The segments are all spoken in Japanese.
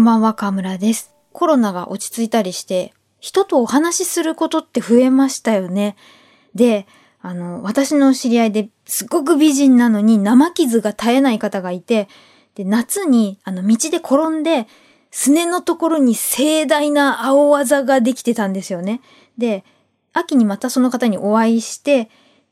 こんばんは、河村です。コロナが落ち着いたりして、人とお話しすることって増えましたよね。で、あの、私の知り合いですごく美人なのに生傷が絶えない方がいて、で、夏に、あの、道で転んで、すねのところに盛大な青あざができてたんですよね。で、秋にまたその方にお会いして、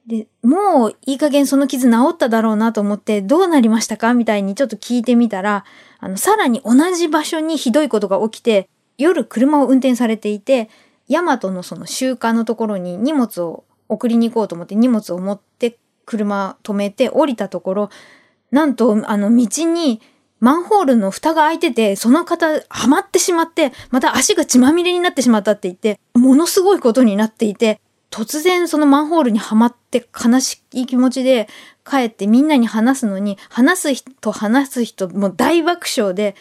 で、もういい加減その傷治っただろうなと思って、どうなりましたか？みたいにちょっと聞いてみたら、あの、さらに同じ場所にひどいことが起きて、夜車を運転されていて、ヤマトのその集荷のところに荷物を送りに行こうと思って荷物を持って車止めて降りたところ、なんとあの道にマンホールの蓋が開いてて、その方はまってしまって、また足が血まみれになってしまったって言って、ものすごいことになっていて、突然そのマンホールにはまって悲しい気持ちで帰ってみんなに話すのに、話す人話す人もう大爆笑で、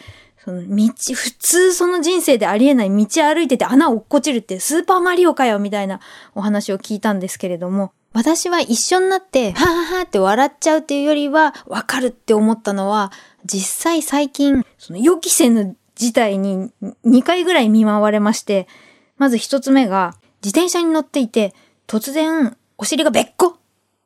その道、普通その人生でありえない道歩いてて穴を落っこちるってスーパーマリオかよみたいなお話を聞いたんですけれども、私は一緒になって、はははって笑っちゃうっていうよりは、わかるって思ったのは、実際最近、その予期せぬ事態に2回ぐらい見舞われまして、まず一つ目が、自転車に乗っていて、突然、お尻がべっこっ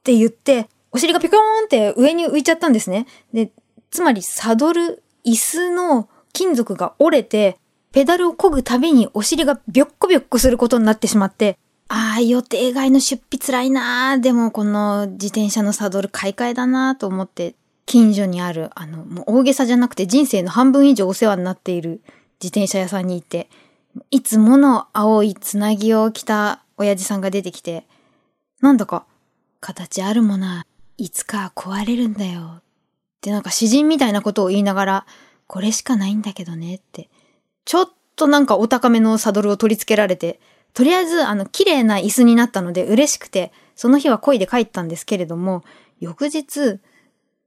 て言って、お尻がピコーンって上に浮いちゃったんですね。で、つまりサドル、椅子の金属が折れて、ペダルを漕ぐたびにお尻がビョッコビョッコすることになってしまって、ああ、予定外の出費辛いなーでもこの自転車のサドル買い替えだなーと思って、近所にある、あの、もう大げさじゃなくて人生の半分以上お世話になっている自転車屋さんに行って、いつもの青いつなぎを着た親父さんが出てきて、なんだか、形あるものいつか壊れるんだよ。ってなんか詩人みたいなことを言いながら、これしかないんだけどねって。ちょっとなんかお高めのサドルを取り付けられて、とりあえずあの綺麗な椅子になったので嬉しくて、その日は恋で帰ったんですけれども、翌日、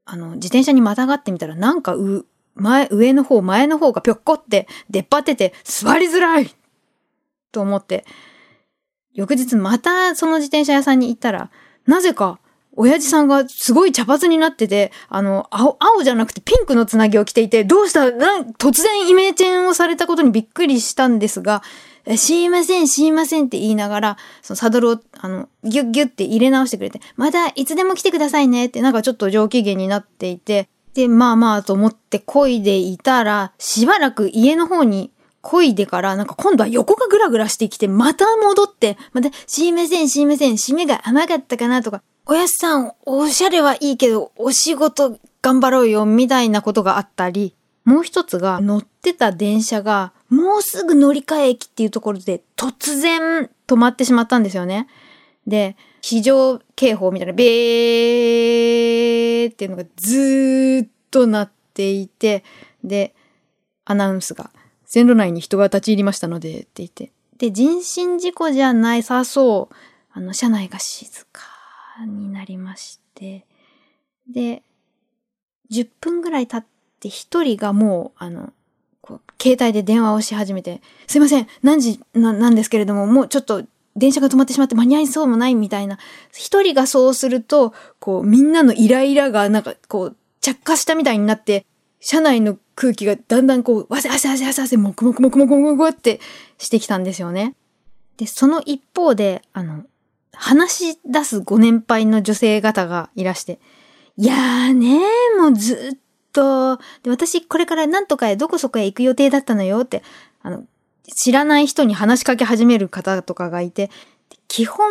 あの、自転車にまたがってみたらなんかう、前、上の方、前の方がぴょっこって出っ張ってて座りづらい！と思って、翌日またその自転車屋さんに行ったら、なぜか親父さんがすごい茶髪になってて、あの、青、青じゃなくてピンクのつなぎを着ていて、どうした？なん突然イメチェンをされたことにびっくりしたんですが、すいません、すいませんって言いながら、そのサドルを、あの、ギュッギュッって入れ直してくれて、またいつでも来てくださいねって、なんかちょっと上機嫌になっていて、で、まあまあと思って漕いでいたら、しばらく家の方に漕いでから、なんか今度は横がグラグラしてきて、また戻って、また、すいません、すいません、締めが甘かったかなとか、おやすさん、おしゃれはいいけど、お仕事頑張ろうよ、みたいなことがあったり、もう一つが、乗ってた電車が、もうすぐ乗り換え駅っていうところで、突然止まってしまったんですよね。で、非常警報みたいな、ベーっていうのがずーっと鳴っていて、で、アナウンスが、線路内に人が立ち入りましたので、って言って。で、人身事故じゃないさそう。あの、車内が静かになりまして。で、10分ぐらい経って一人がもう、あの、携帯で電話をし始めて、すいません、何時ななんですけれども、もうちょっと電車が止まってしまって間に合いそうもないみたいな。一人がそうすると、こう、みんなのイライラがなんか、こう、着火したみたいになって、車内の空気がだんだんこう、わせわせわせわせわせ、もくもくもくもくもくってしてきたんですよね。で、その一方で、あの、話し出すご年配の女性方がいらして、いやーねー、もうずっと、で私これからなんとかへどこそこへ行く予定だったのよって、あの、知らない人に話しかけ始める方とかがいて、基本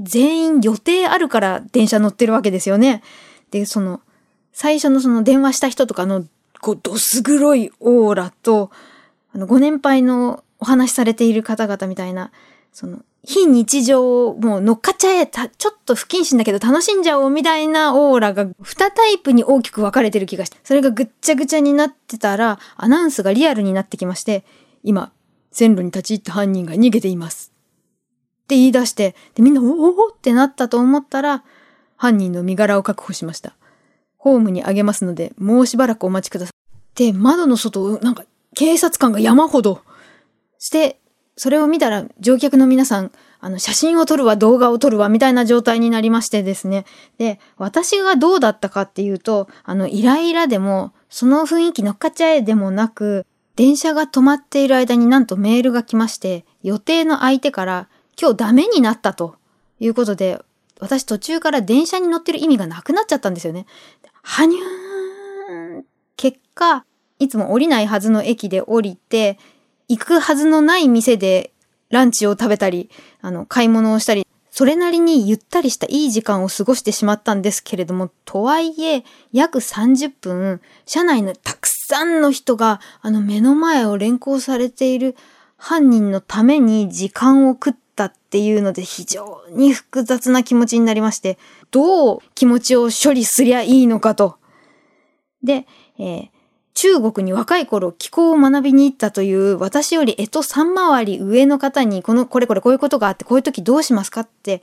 全員予定あるから電車乗ってるわけですよね。で、その、最初のその電話した人とかの、こう、どす黒いオーラと、あの、ご年配のお話しされている方々みたいな、その、非日常をもう乗っかっちゃえ、たちょっと不謹慎だけど楽しんじゃおうみたいなオーラが2タイプに大きく分かれてる気がして、それがぐっちゃぐちゃになってたら、アナウンスがリアルになってきまして、今、線路に立ち入った犯人が逃げています。って言い出して、で、みんな、おおってなったと思ったら、犯人の身柄を確保しました。ホームにあげますので、もうしばらくお待ちください。で、窓の外を、なんか、警察官が山ほどして、それを見たら乗客の皆さん、あの、写真を撮るわ、動画を撮るわ、みたいな状態になりましてですね。で、私がどうだったかっていうと、あの、イライラでも、その雰囲気乗っかっちゃえでもなく、電車が止まっている間になんとメールが来まして、予定の相手から今日ダメになったということで、私途中から電車に乗ってる意味がなくなっちゃったんですよね。はにゅーん。結果、いつも降りないはずの駅で降りて、行くはずのない店でランチを食べたり、あの、買い物をしたり、それなりにゆったりしたいい時間を過ごしてしまったんですけれども、とはいえ、約30分、車内のたくさんの人が、あの目の前を連行されている犯人のために時間を食ったっていうので非常に複雑な気持ちになりまして、どう気持ちを処理すりゃいいのかと。で、えー中国に若い頃気候を学びに行ったという私より江戸三回り上の方にこのこれこれこういうことがあってこういう時どうしますかって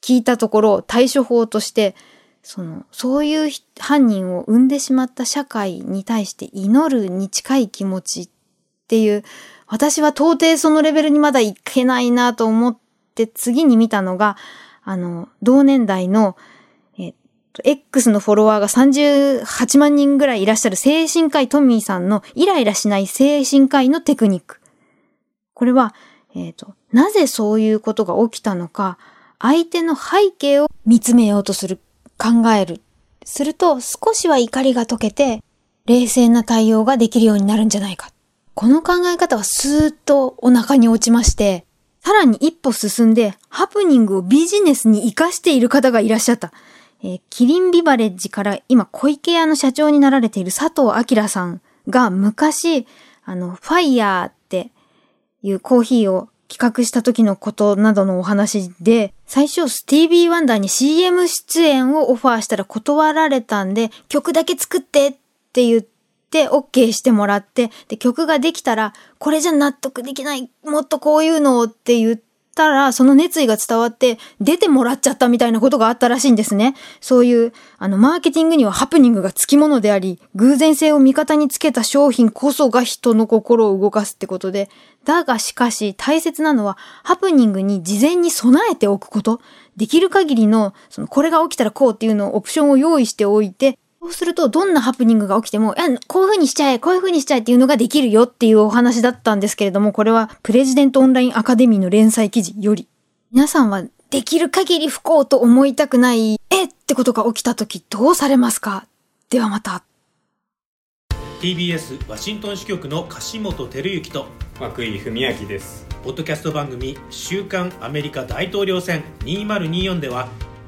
聞いたところ対処法としてそのそういう犯人を生んでしまった社会に対して祈るに近い気持ちっていう私は到底そのレベルにまだいけないなと思って次に見たのがあの同年代のえっと X のフォロワーが38万人ぐらいいらっしゃる精神科医トミーさんのイライラしない精神科医のテクニック。これは、えっ、と、なぜそういうことが起きたのか、相手の背景を見つめようとする、考える。すると少しは怒りが解けて、冷静な対応ができるようになるんじゃないか。この考え方はスーッとお腹に落ちまして、さらに一歩進んで、ハプニングをビジネスに活かしている方がいらっしゃった。えーキリンビバレッジから今小池屋の社長になられている佐藤明さんが昔、あの、ファイヤーっていうコーヒーを企画した時のことなどのお話で、最初スティービー・ワンダーに CM 出演をオファーしたら断られたんで、曲だけ作ってって言って、OK してもらって、で、曲ができたら、これじゃ納得できない、もっとこういうのをって言ってたら、その熱意が伝わって、出てもらっちゃったみたいなことがあったらしいんですね。そういう、あの、マーケティングにはハプニングがつきものであり、偶然性を味方につけた商品こそが人の心を動かすってことで、だがしかし大切なのは、ハプニングに事前に備えておくこと。できる限りの、その、これが起きたらこうっていうのをオプションを用意しておいて、そうすると、どんなハプニングが起きても、いやこういう風にしちゃえ、こういう風にしちゃえっていうのができるよっていうお話だったんですけれども、これはプレジデントオンラインアカデミーの連載記事より。皆さんはできる限り不幸と思いたくない、えってことが起きた時どうされますか？ではまた。TBS ワシントン支局の樫本照之と涌井文明ですポッドキャスト番組「週刊アメリカ大統領選2024」では